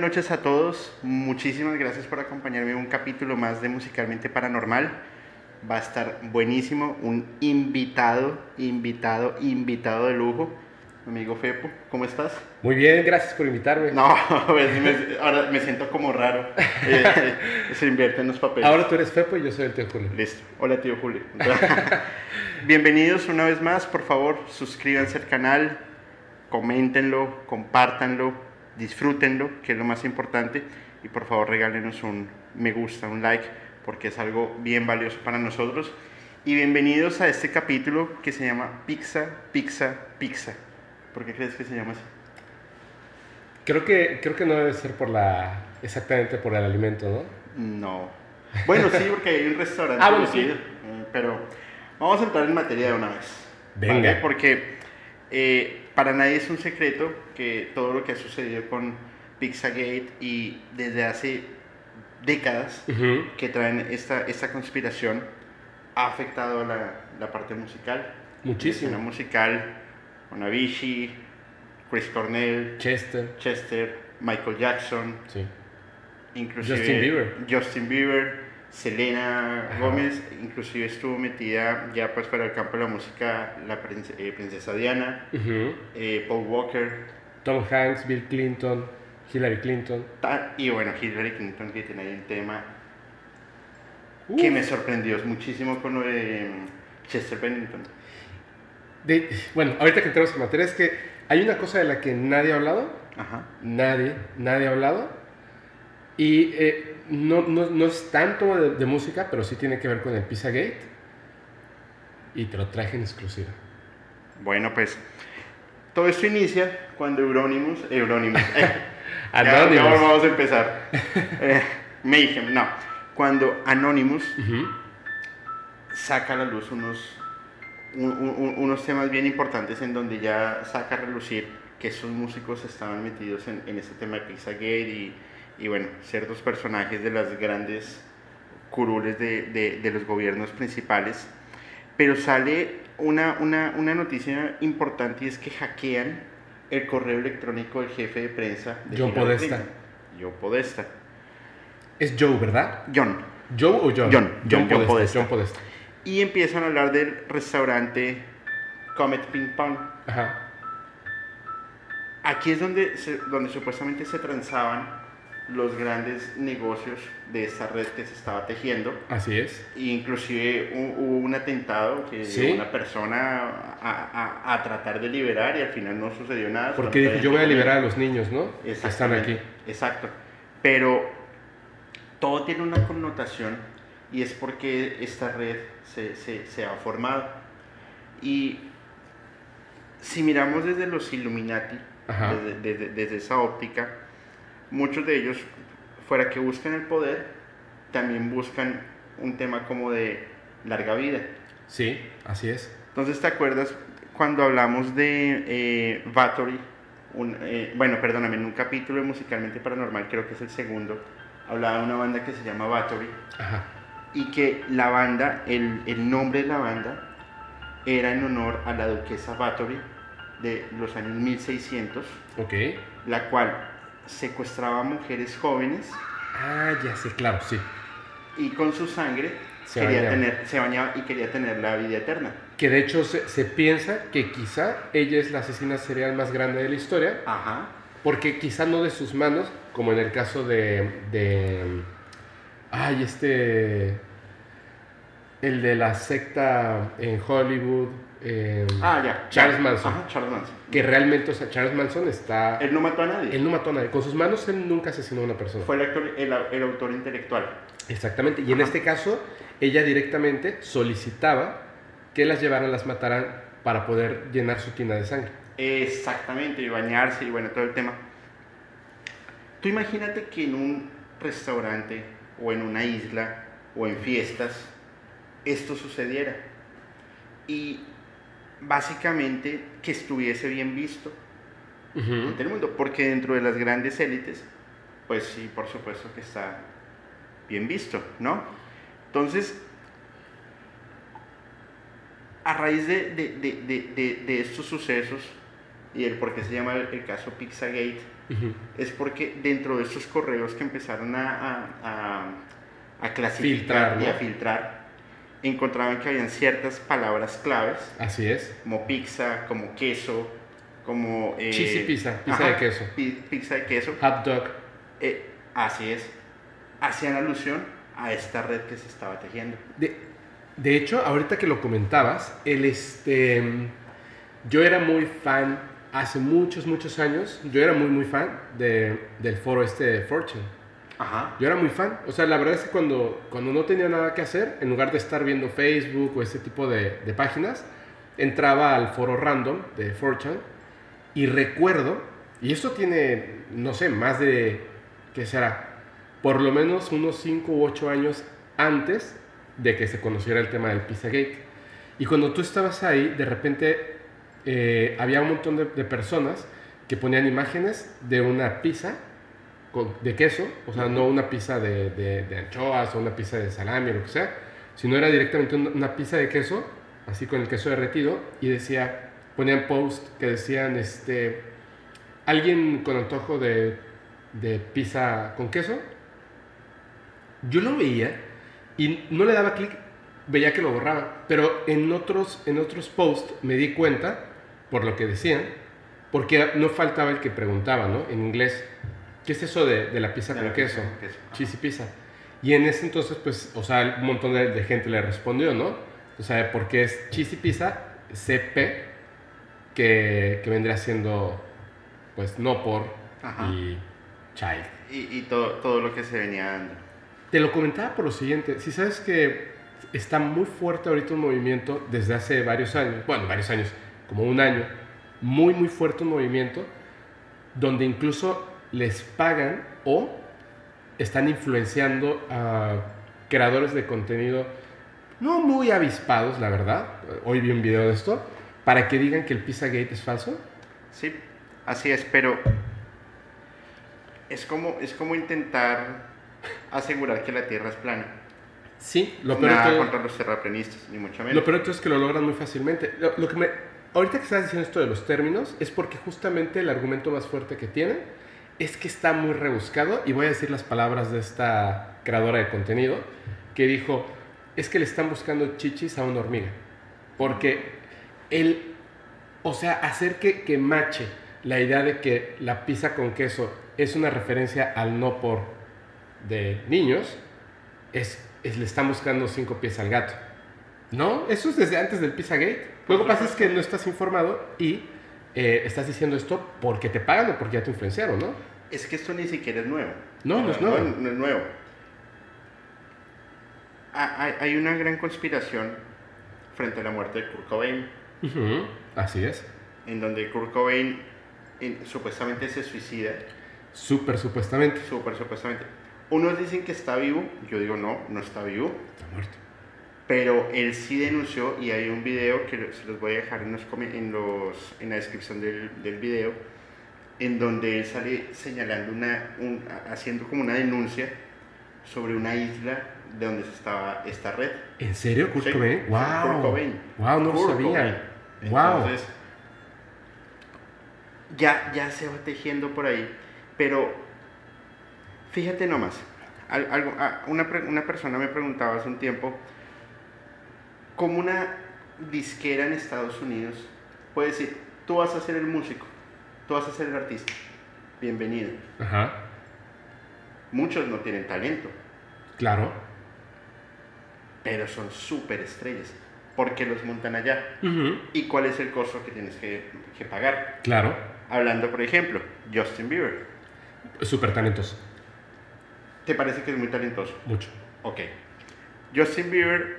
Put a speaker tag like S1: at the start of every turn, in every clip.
S1: Buenas noches a todos. Muchísimas gracias por acompañarme en un capítulo más de Musicalmente Paranormal. Va a estar buenísimo. Un invitado, invitado, invitado de lujo. Amigo Fepo, ¿cómo estás?
S2: Muy bien, gracias por invitarme.
S1: No, pues, me- ahora me siento como raro. Eh, se invierten los papeles.
S2: Ahora tú eres Fepo y yo soy el tío Julio.
S1: Listo. Hola, tío Julio. Bienvenidos una vez más. Por favor, suscríbanse al canal, coméntenlo, compártanlo, disfrútenlo, que es lo más importante. Y por favor, regálenos un me gusta, un like, porque es algo bien valioso para nosotros. Y bienvenidos a este capítulo que se llama Pizza, Pizza, Pizza. ¿Por qué crees que se llama así?
S2: Creo que, creo que no debe ser por la, exactamente por el alimento, ¿no?
S1: No. Bueno, sí, porque hay un restaurante.
S2: Ah, bueno, sí.
S1: eh, Pero vamos a entrar en materia de una vez.
S2: Venga.
S1: ¿vale? Porque eh, para nadie es un secreto que todo lo que ha sucedido con Pizzagate y desde hace décadas que traen esta, esta conspiración ha afectado la, la parte musical.
S2: Muchísimo.
S1: La musical, con Avicii, Chris Cornell,
S2: Chester.
S1: Chester, Michael Jackson,
S2: Sí.
S1: inclusive
S2: Justin Bieber.
S1: Justin Bieber, Selena. Gómez, inclusive estuvo metida ya pues para el campo de la música la prince- eh, princesa Diana,
S2: Ujú.
S1: eh, Paul Walker,
S2: Tom Hanks, Bill Clinton, Hillary Clinton.
S1: y bueno, Hillary Clinton que tiene ahí un tema
S2: Uf.
S1: que me sorprendió muchísimo con lo de mm, Chester Bennington.
S2: De- bueno, ahorita que entramos en materia es que hay una cosa de la que nadie ha hablado,
S1: Ajá.
S2: nadie, nadie ha hablado, y eh, no, no, no es tanto de, de música, pero sí tiene que ver con el Pizzagate, y te lo traje en exclusiva.
S1: Bueno, pues todo esto inicia cuando Euronymous, Euronymous, eh, ya,
S2: Anonymous.
S1: ya vamos a empezar. Eh, Mayhem, no. Cuando Anonymous saca a la luz unos, un- un- unos temas bien importantes en donde ya saca a relucir que esos músicos estaban metidos en, en este tema de Pizzagate y, y bueno, ciertos personajes de las grandes curules de, de- de los gobiernos principales. Pero sale una, una, una noticia importante y es que hackean el correo electrónico del jefe de prensa de
S2: John
S1: Hillary
S2: Podesta.
S1: Clinton. John Podesta.
S2: Es Joe, ¿verdad?
S1: John.
S2: ¿Joe o John?
S1: John, John
S2: Podesta,
S1: Podesta.
S2: John Podesta.
S1: Y empiezan a hablar del restaurante Comet Ping Pong.
S2: Ajá.
S1: Aquí es donde, se- donde supuestamente se transaban los grandes negocios de esta red que se estaba tejiendo.
S2: Así es.
S1: E inclusive hu- hubo un atentado que
S2: Sí.
S1: una persona a, a- a tratar de liberar y al final no sucedió nada.
S2: Porque dijo, yo voy a liberar a los niños, ¿no? Que están aquí.
S1: Exacto. Pero todo tiene una connotación y es porque esta red se, se- se ha formado. Y si miramos desde los Illuminati, desde, desde- desde esa óptica, muchos de ellos, fuera que buscan el poder, también buscan un tema como de larga vida.
S2: Sí, así es.
S1: Entonces, ¿te acuerdas cuando hablamos de eh, Bathory? Un, eh, bueno, perdóname, en un capítulo de Musicalmente Paranormal, creo que es el segundo, hablaba de una banda que se llama Bathory
S2: Ajá.
S1: y que la banda, el, el nombre de la banda era en honor a la duquesa Bathory de los años 1600,
S2: Ok.
S1: la cual secuestraba mujeres jóvenes
S2: Ah, ya sé, claro, sí.
S1: y con su sangre
S2: Se
S1: quería
S2: bañaba.
S1: tener, se bañaba y quería tener la vida eterna.
S2: Que de hecho se, se piensa que quizá ella es la asesina serial más grande de la historia,
S1: Ajá.
S2: porque quizá no de sus manos, como en el caso de... de ay, este... El de la secta en Hollywood. Eh,
S1: Ah, ya.
S2: Charles. Manson.
S1: Ajá, Charles Manson.
S2: Que realmente, o sea, Charles Manson está...
S1: Él no mató a nadie.
S2: Él no mató a nadie. Con sus manos él nunca asesinó a una persona.
S1: Fue el, actor- el, el autor intelectual.
S2: Exactamente. Y en este caso, ella directamente solicitaba que las llevaran, las mataran para poder llenar su tina de sangre.
S1: Exactamente, y bañarse y bueno, todo el tema. Tú imagínate que en un restaurante o en una isla o en fiestas esto sucediera. Y básicamente que estuviese bien visto en el mundo, porque dentro de las grandes élites, pues sí, por supuesto que está bien visto, ¿no? Entonces, a raíz de, de- de- de- estos sucesos y el por qué se llama el, el caso Pizzagate, es porque dentro de estos correos que empezaron a, a, a- a clasificar
S2: Filtrar,
S1: y a filtrar, encontraban que habían ciertas palabras claves,
S2: Así es.
S1: como pizza, como queso, como... eh,
S2: Cheesy pizza, pizza
S1: ajá,
S2: de queso.
S1: pi- pizza de queso.
S2: Hot dog.
S1: Eh, así es. Hacían alusión a esta red que se estaba tejiendo.
S2: De, de hecho, ahorita que lo comentabas, el este, yo era muy fan, hace muchos, muchos años, yo era muy, muy fan de, del foro este de Fortune. Yo era muy fan. O sea, la verdad es que cuando, cuando no tenía nada que hacer, en lugar de estar viendo Facebook o este tipo de, páginas, entraba al foro random de 4chan y recuerdo, y esto tiene, no sé, más de, ¿qué será? Por lo menos unos 5 u 8 años antes de que se conociera el tema del Pizzagate. Y cuando tú estabas ahí, de repente eh, había un montón de personas que ponían imágenes de una pizza con- de queso, o sea, no una pizza de, de- de anchoas o una pizza de salami o lo que sea, sino era directamente una, una pizza de queso, así con el queso derretido, y decía, ponían post que decían, este, alguien con antojo de, de pizza con queso. Yo lo veía y no le daba clic, veía que lo borraba, pero en otros, en otros posts me di cuenta, por lo que decían, porque no faltaba el que preguntaba, ¿no? En inglés, ¿qué es eso de, de la pizza
S1: De
S2: con
S1: la
S2: queso?
S1: pizza queso.
S2: Cheesy pizza. Y en ese entonces, pues, o sea, un montón de, de gente le respondió, ¿no? O sea, porque es cheesy pizza, CP, que, que vendría siendo, pues, no por
S1: Ajá.
S2: y child.
S1: Y, y todo, todo lo que se venía dando.
S2: Te lo comentaba por lo siguiente, si sabes que está muy fuerte ahorita un movimiento desde hace varios años, bueno, varios años, como un año, muy, muy fuerte un movimiento donde incluso les pagan o están influenciando a creadores de contenido no muy avispados, la verdad. Hoy vi un video de esto, para que digan que el Pizzagate es falso.
S1: Sí, así es, pero es como, es como intentar asegurar que la Tierra es plana.
S2: Sí, lo peor
S1: Nada
S2: todo-
S1: contra los terraplanistas, ni mucho menos.
S2: Lo peor es que lo logran muy fácilmente. Lo, lo que me, ahorita que estás diciendo esto de los términos, es porque justamente el argumento más fuerte que tienen es que está muy rebuscado, y voy a decir las palabras de esta creadora de contenido, que dijo, es que le están buscando chichis a una hormiga. Porque el, o sea, hacer que, mache la idea de que la pizza con queso es una referencia al no por de niños, es, es le están buscando cinco pies al gato. ¿No? Eso es desde antes del Pizzagate. Lo que pasa es que no estás informado y eh, estás diciendo esto porque te pagan o porque ya te influenciaron, ¿no?
S1: Es que esto ni siquiera es nuevo.
S2: No, no es nuevo.
S1: No, es nuevo. Ah, Hay, una gran conspiración frente a la muerte de Kurt Cobain,
S2: Así es.
S1: en donde Kurt Cobain supuestamente se suicida,
S2: Súper supuestamente.
S1: súper supuestamente. Unos dicen que está vivo, yo digo no, no está vivo,
S2: Está muerto.
S1: pero él sí denunció y hay un video que se los voy a dejar en, los, en, los, en la descripción del, del video, en donde él sale señalando una, un- haciendo como una denuncia sobre una isla de donde estaba esta red.
S2: ¿En serio, Kurt
S1: Sí,
S2: Cobain? ¡Wow!
S1: Kurt Cobain.
S2: ¡Wow! No lo
S1: Kurt
S2: sabía.
S1: Cobain.
S2: ¡Wow!
S1: Entonces, ya, ya se va tejiendo por ahí, pero fíjate nomás, al- algo, a- una, una persona me preguntaba hace un tiempo, ¿cómo una disquera en Estados Unidos puede decir, tú vas a ser el músico, tú vas a ser el artista, bienvenido?
S2: Ajá.
S1: Muchos no tienen talento,
S2: Claro.
S1: pero son súper estrellas, porque los montan allá. ¿Y cuál es el costo que tienes que, que pagar?
S2: Claro.
S1: Hablando, por ejemplo, Justin Bieber.
S2: Súper talentoso.
S1: ¿Te parece que es muy talentoso?
S2: Mucho.
S1: Ok. Justin Bieber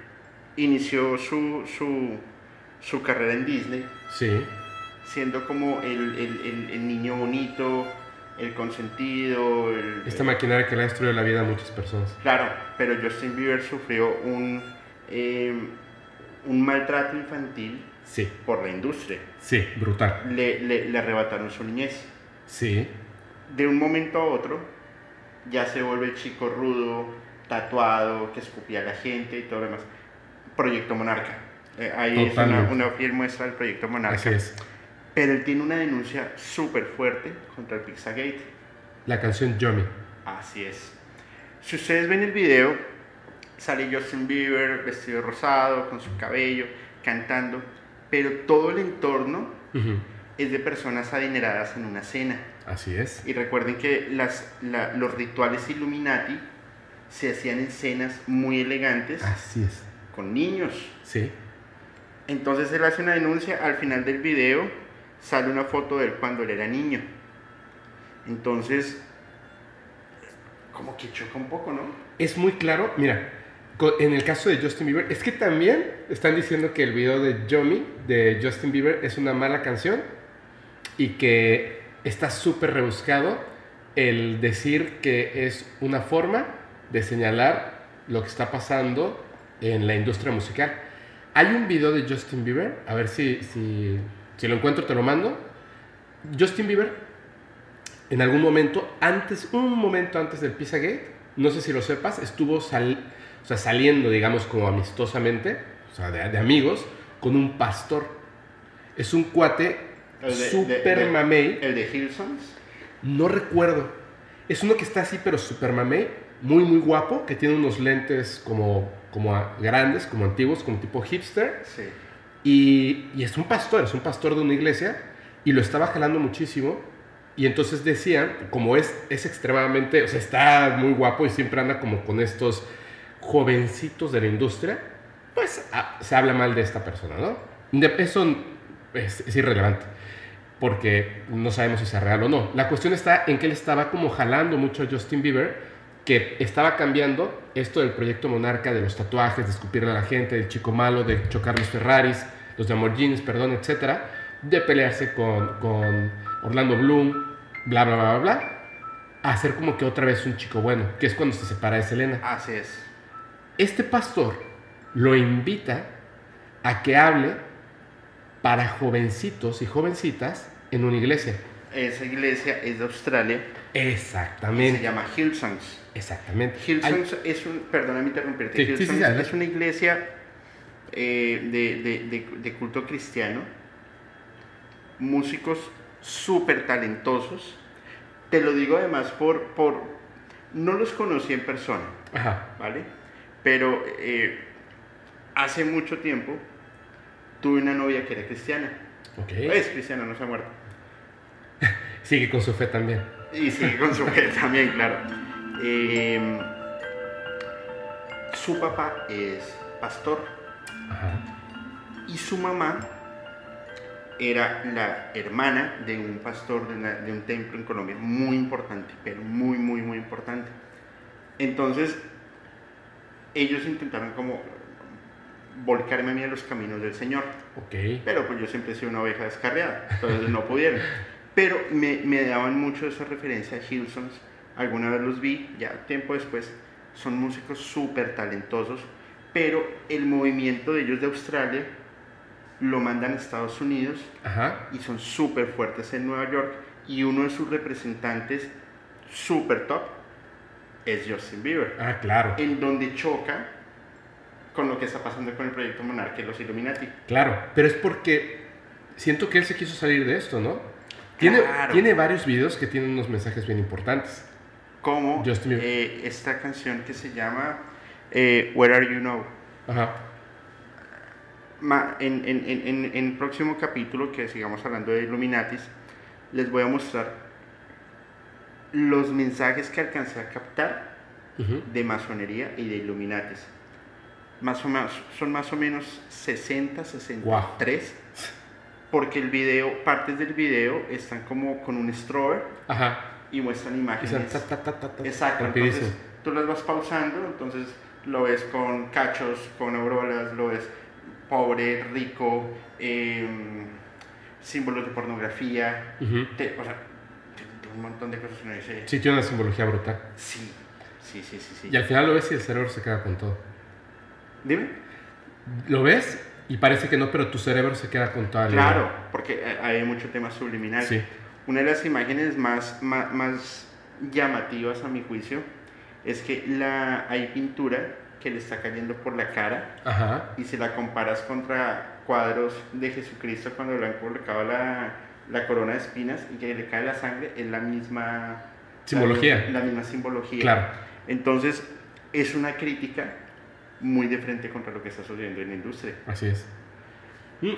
S1: inició su, su, su carrera en Disney
S2: Sí.
S1: Siendo como el, el- el- el niño bonito, el consentido. el-
S2: Esta maquinaria que le ha destruido la vida a muchas personas.
S1: Claro, pero Justin Bieber sufrió un, eh, un maltrato infantil
S2: Sí.
S1: por la industria.
S2: Sí, brutal.
S1: Le, le- le arrebataron su niñez.
S2: Sí.
S1: de un momento a otro ya se vuelve el chico rudo, tatuado, que escupía a la gente y todo lo demás. Proyecto Monarca. Eh, ahí es una,
S2: Totalmente.
S1: una fiel muestra del Proyecto Monarca.
S2: Así es.
S1: Pero él tiene una denuncia súper fuerte contra el Pizzagate.
S2: La canción Yomi.
S1: Así es. Si ustedes ven el video, sale Justin Bieber vestido rosado, con su cabello, cantando, pero todo el entorno es de personas adineradas en una cena.
S2: Así es.
S1: Y recuerden que las, la- los rituales Illuminati se hacían en cenas muy elegantes
S2: Así es.
S1: con niños.
S2: Sí.
S1: Entonces él hace una denuncia, al final del video sale una foto de él cuando él era niño. Entonces, como que choca un poco, ¿no?
S2: Es muy claro. Mira, en el caso de Justin Bieber, es que también están diciendo que el video de Yomi de Justin Bieber es una mala canción y que está súper rebuscado el decir que es una forma de señalar lo que está pasando en la industria musical. Hay un video de Justin Bieber, a ver si, si, si lo encuentro te lo mando. Justin Bieber, en algún momento, antes, un momento antes del Pizzagate, no sé si lo sepas, estuvo sal- o sea, saliendo, digamos, como amistosamente, o sea, de, de amigos, con un pastor. Es un cuate
S1: de-
S2: mamey.
S1: El de Hillsons.
S2: No recuerdo. Es uno que está así, pero super mamey, muy, muy guapo, que tiene unos lentes como, como grandes, como antiguos, como tipo hipster.
S1: Sí.
S2: Y, y es un pastor, es un pastor de una iglesia, y lo estaba jalando muchísimo. Y entonces decían, como es, es extremadamente, o sea, está muy guapo y siempre anda como con estos jovencitos de la industria, pues ah, se habla mal de esta persona, ¿no? De- eso es, es irrelevante, porque no sabemos si es real o no. La cuestión está en que él estaba como jalando mucho a Justin Bieber, que estaba cambiando esto del proyecto Monarca, de los tatuajes, de escupirle a la gente, del chico malo, de chocar los Ferraris, los Lamborghinis, perdón, etcétera, de pelearse con, con Orlando Bloom, bla, bla, bla, bla, bla, a hacer como que otra vez un chico bueno, que es cuando se separa de Selena.
S1: Así es.
S2: Este pastor lo invita a que hable para jovencitos y jovencitas en una iglesia.
S1: Esa iglesia es de Australia. y Se
S2: Exactamente.
S1: llama Hillsongs.
S2: Exactamente.
S1: Hillsongs es un, perdóname interrumpirte,
S2: Sí, sí, sí,
S1: Hillsongs es una iglesia eh, de, de- de- de culto cristiano, músicos súper talentosos. Te lo digo además por, por, no los conocí en persona,
S2: Ajá.
S1: ¿vale? Pero eh, hace mucho tiempo tuve una novia que era cristiana.
S2: Ok.
S1: Es cristiana, no se ha muerto.
S2: Sigue con su fe también.
S1: Y sigue con su fe también, claro. Eh, su papá es pastor
S2: Ajá.
S1: y su mamá era la hermana de un pastor de, una- de un templo en Colombia muy importante, pero muy, muy, muy importante. Entonces, ellos intentaron como volcarme a mí a los caminos del Señor.
S2: Ok.
S1: Pero pues yo siempre he sido una oveja descarriada, entonces no pudieron. Pero me, me daban mucho esa referencia a Hilsons. Alguna vez los vi, ya tiempo después. Son músicos súper talentosos, pero el movimiento de ellos de Australia lo mandan a Estados Unidos
S2: Ajá.
S1: y son súper fuertes en Nueva York. Y uno de sus representantes súper top es Justin Bieber,
S2: Ah, claro.
S1: en donde choca con lo que está pasando con el proyecto Monarca y los Illuminati.
S2: Claro. Pero es porque siento que él se quiso salir de esto, ¿no? Tiene,
S1: Claro.
S2: tiene varios videos que tienen unos mensajes bien importantes.
S1: como eh, esta canción que se llama eh, Where Are You Now.
S2: Ajá.
S1: Ma- en, en- en- el próximo capítulo que sigamos hablando de Illuminatis, les voy a mostrar los mensajes que alcancé a captar de masonería y de Illuminatis. Más o menos, son más o menos 60, 63. Porque el video, partes del video están como con un strober
S2: Ajá.
S1: y muestran imágenes.
S2: ta, ta, ta,
S1: Exacto, entonces tú las vas pausando, entonces lo ves con cachos, con auroras, lo ves pobre, rico, em, símbolos de pornografía, te- o sea, te- te- un montón de cosas que uno dice,
S2: Sí, tiene una simbología brutal.
S1: sí, sí, sí, sí, sí.
S2: Y al final lo ves y el cerebro se queda con todo.
S1: Dime.
S2: Lo ves y parece que no, pero tu cerebro se queda con toda la idea.
S1: Claro, porque eh, hay mucho tema subliminal.
S2: Sí.
S1: Una de las imágenes más, más, más llamativas a mi juicio es que la, hay pintura que le está cayendo por la cara
S2: Ajá.
S1: y si la comparas contra cuadros de Jesucristo cuando le han colocado la, la corona de espinas y que le cae la sangre, es la misma
S2: Simbología.
S1: La, misma simbología.
S2: Claro.
S1: Entonces, es una crítica muy de frente contra lo que está sucediendo en la industria.
S2: Así es. Mm.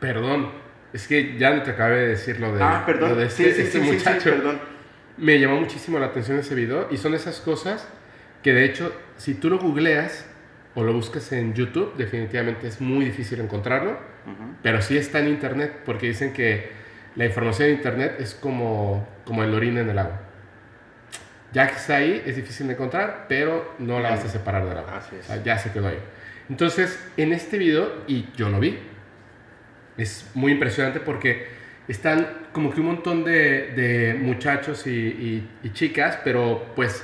S2: Perdón. Es que ya no te acabé de decir lo de,
S1: ah, perdón.
S2: lo de este,
S1: sí, sí,
S2: este
S1: sí,
S2: muchacho.
S1: perdón.
S2: Me llamó muchísimo la atención ese video y son esas cosas que de hecho si tú lo googleas o lo buscas en YouTube definitivamente es muy difícil encontrarlo,
S1: Ujú.
S2: pero sí está en internet porque dicen que la información en internet es como, como el orina en el agua. Ya que está ahí es difícil de encontrar, pero no la vas a separar del agua.
S1: Así es.
S2: Ya se quedó ahí. Entonces, en este video, y yo lo vi, es muy impresionante porque están como que un montón de, de muchachos y, y- y chicas, pero pues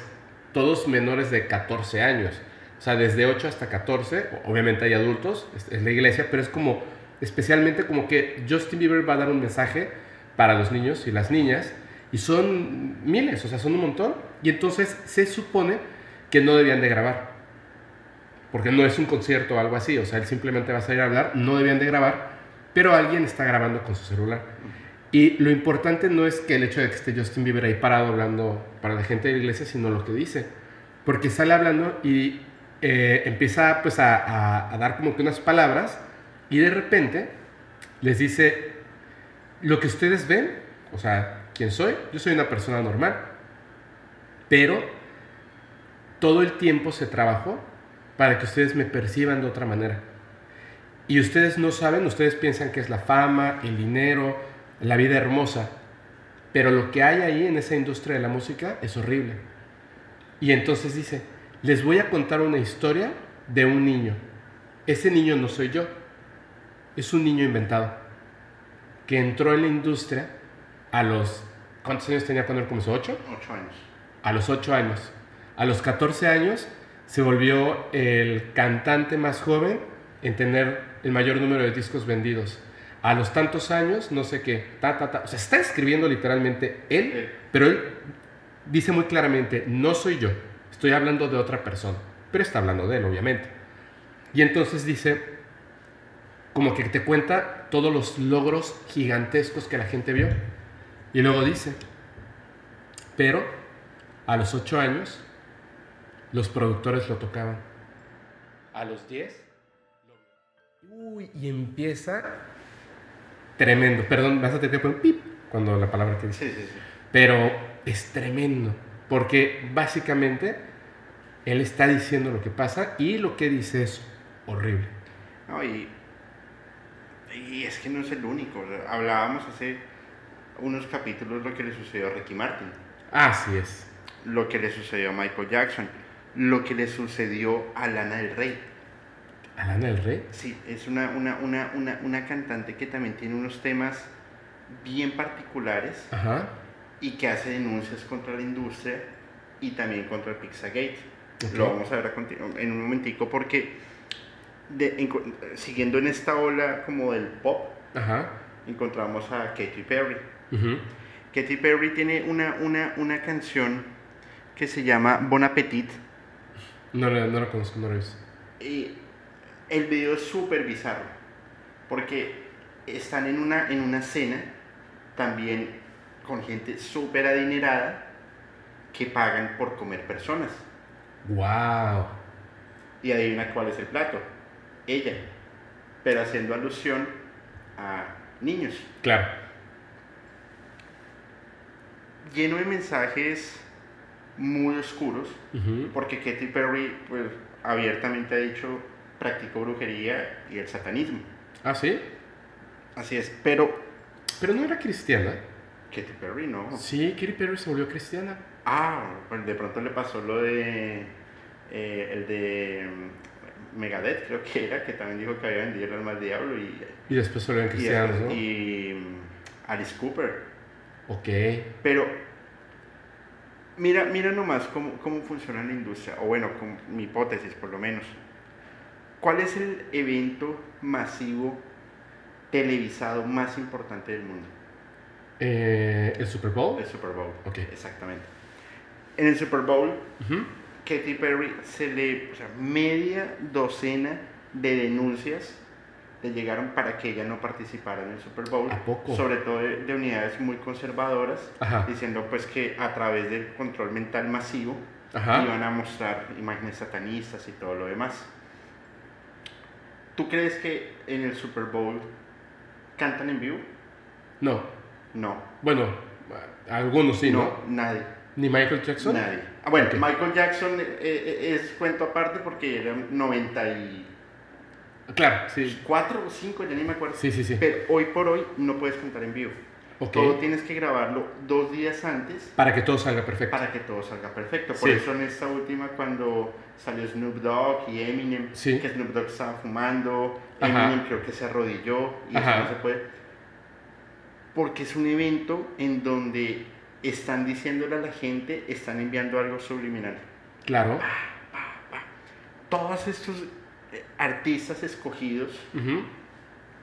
S2: todos menores de 14 años. O sea, desde 8 hasta 14, o- obviamente hay adultos, es, es la iglesia, pero es como, especialmente como que Justin Bieber va a dar un mensaje para los niños y las niñas, y son miles, o sea, son un montón, y entonces se supone que no debían de grabar, porque no es un concierto o algo así, o sea, él simplemente va a salir a hablar, no debían de grabar, pero alguien está grabando con su celular. Y lo importante no es que el hecho de que esté Justin Bieber ahí parado hablando para la gente de la iglesia, sino lo que dice. Porque sale hablando y eh, empieza pues a, a- a dar como que unas palabras y de repente les dice, lo que ustedes ven, o sea, ¿quién soy? Yo soy una persona normal, pero todo el tiempo se trabajó para que ustedes me perciban de otra manera. Y ustedes no saben, ustedes piensan que es la fama, el dinero, la vida hermosa, pero lo que hay ahí en esa industria de la música es horrible. Y entonces dice, les voy a contar una historia de un niño. Ese niño no soy yo, es un niño inventado, que entró en la industria a los... ¿Cuántos años tenía cuando él comenzó? ¿Ocho?
S1: Ocho años.
S2: A los 8 años. A los 14 años se volvió el cantante más joven en tener el mayor número de discos vendidos. A los tantos años, no sé qué, ta, ta, ta. O sea, está escribiendo literalmente él, pero él dice muy claramente, no soy yo, estoy hablando de otra persona. Pero está hablando de él, obviamente. Y entonces dice, como que te cuenta todos los logros gigantescos que la gente vio. Y luego dice, pero a los 8 años, los productores lo tocaban. A los 10, Uy, y empieza tremendo. Perdón, vas a tener que poner pip cuando la palabra que dice.
S1: Sí, sí, sí.
S2: Pero es tremendo, porque básicamente él está diciendo lo que pasa y lo que dice es horrible.
S1: No, y, y es que no es el único. Hablábamos hace unos capítulos lo que le sucedió a Ricky Martin,
S2: Así es.
S1: Lo que le sucedió a Michael Jackson, lo que le sucedió a Lana del Rey.
S2: Alana del Rey.
S1: Sí, es una, una, una, una, una cantante que también tiene unos temas bien particulares
S2: Ajá.
S1: y que hace denuncias contra la industria y también contra el Pizzagate.
S2: Ok.
S1: Lo vamos a ver a en un momentico porque de- en- siguiendo en esta ola como del pop,
S2: Ajá.
S1: encontramos a Katy Perry.
S2: Ujú.
S1: Katy Perry tiene una, una, una canción que se llama Bon Appetit
S2: No, lo- no lo conozco, no lo he visto.
S1: y el video es súper bizarro porque están en una, en una cena también con gente súper adinerada que pagan por comer personas.
S2: ¡Wow!
S1: Y adivina cuál es el plato. Ella. Pero haciendo alusión a niños.
S2: Claro.
S1: Lleno de mensajes muy oscuros. Porque Katy Perry, pues, abiertamente ha dicho, practicó brujería y el satanismo.
S2: Ah, sí.
S1: Así es. Pero
S2: Pero no era cristiana.
S1: Katy Perry no.
S2: Sí, Katy Perry se volvió cristiana.
S1: Ah, pues de pronto le pasó lo de. eh, el de. mm, Megadeth, creo que era, que también dijo que había vendido el alma al diablo y.
S2: Y después se volvieron
S1: y-
S2: cristianos, ¿no?
S1: y, mm, Alice Cooper.
S2: Ok.
S1: Pero mira, mira nomás cómo, cómo funciona la industria, o bueno, con mi hipótesis por lo menos. ¿Cuál es el evento masivo televisado más importante del mundo?
S2: Eh, ¿El Super Bowl?
S1: El Super Bowl.
S2: Ok.
S1: Exactamente. En el Super Bowl. Katy Perry se le, o sea, media docena de denuncias le llegaron para que ella no participara en el Super Bowl. Sobre todo de, de unidades muy conservadoras,
S2: Ajá.
S1: diciendo pues que a través del control mental masivo
S2: Ajá.
S1: iban a mostrar imágenes satanistas y todo lo demás. ¿Tú crees que en el Super Bowl cantan en vivo?
S2: No.
S1: No.
S2: Bueno, algunos sí, ¿no?
S1: no, nadie.
S2: ¿Ni Michael Jackson?
S1: Nadie. Ah, bueno. Michael Jackson eh, eh, es cuento aparte porque era 94
S2: Claro, sí.
S1: o 5, ya ni me acuerdo.
S2: Sí, sí, sí.
S1: Pero hoy por hoy no puedes cantar en vivo.
S2: Ok.
S1: Todo tienes que grabarlo dos días antes
S2: Para que todo salga perfecto.
S1: para que todo salga perfecto. Por
S2: Sí.
S1: eso en esta última cuando salió Snoop Dogg y Eminem,
S2: Sí.
S1: que Snoop Dogg estaba fumando,
S2: Ajá.
S1: Eminem creo que se arrodilló y
S2: Ajá.
S1: eso no se puede. Porque es un evento en donde están diciéndole a la gente, están enviando algo subliminal.
S2: Claro.
S1: Todos estos artistas escogidos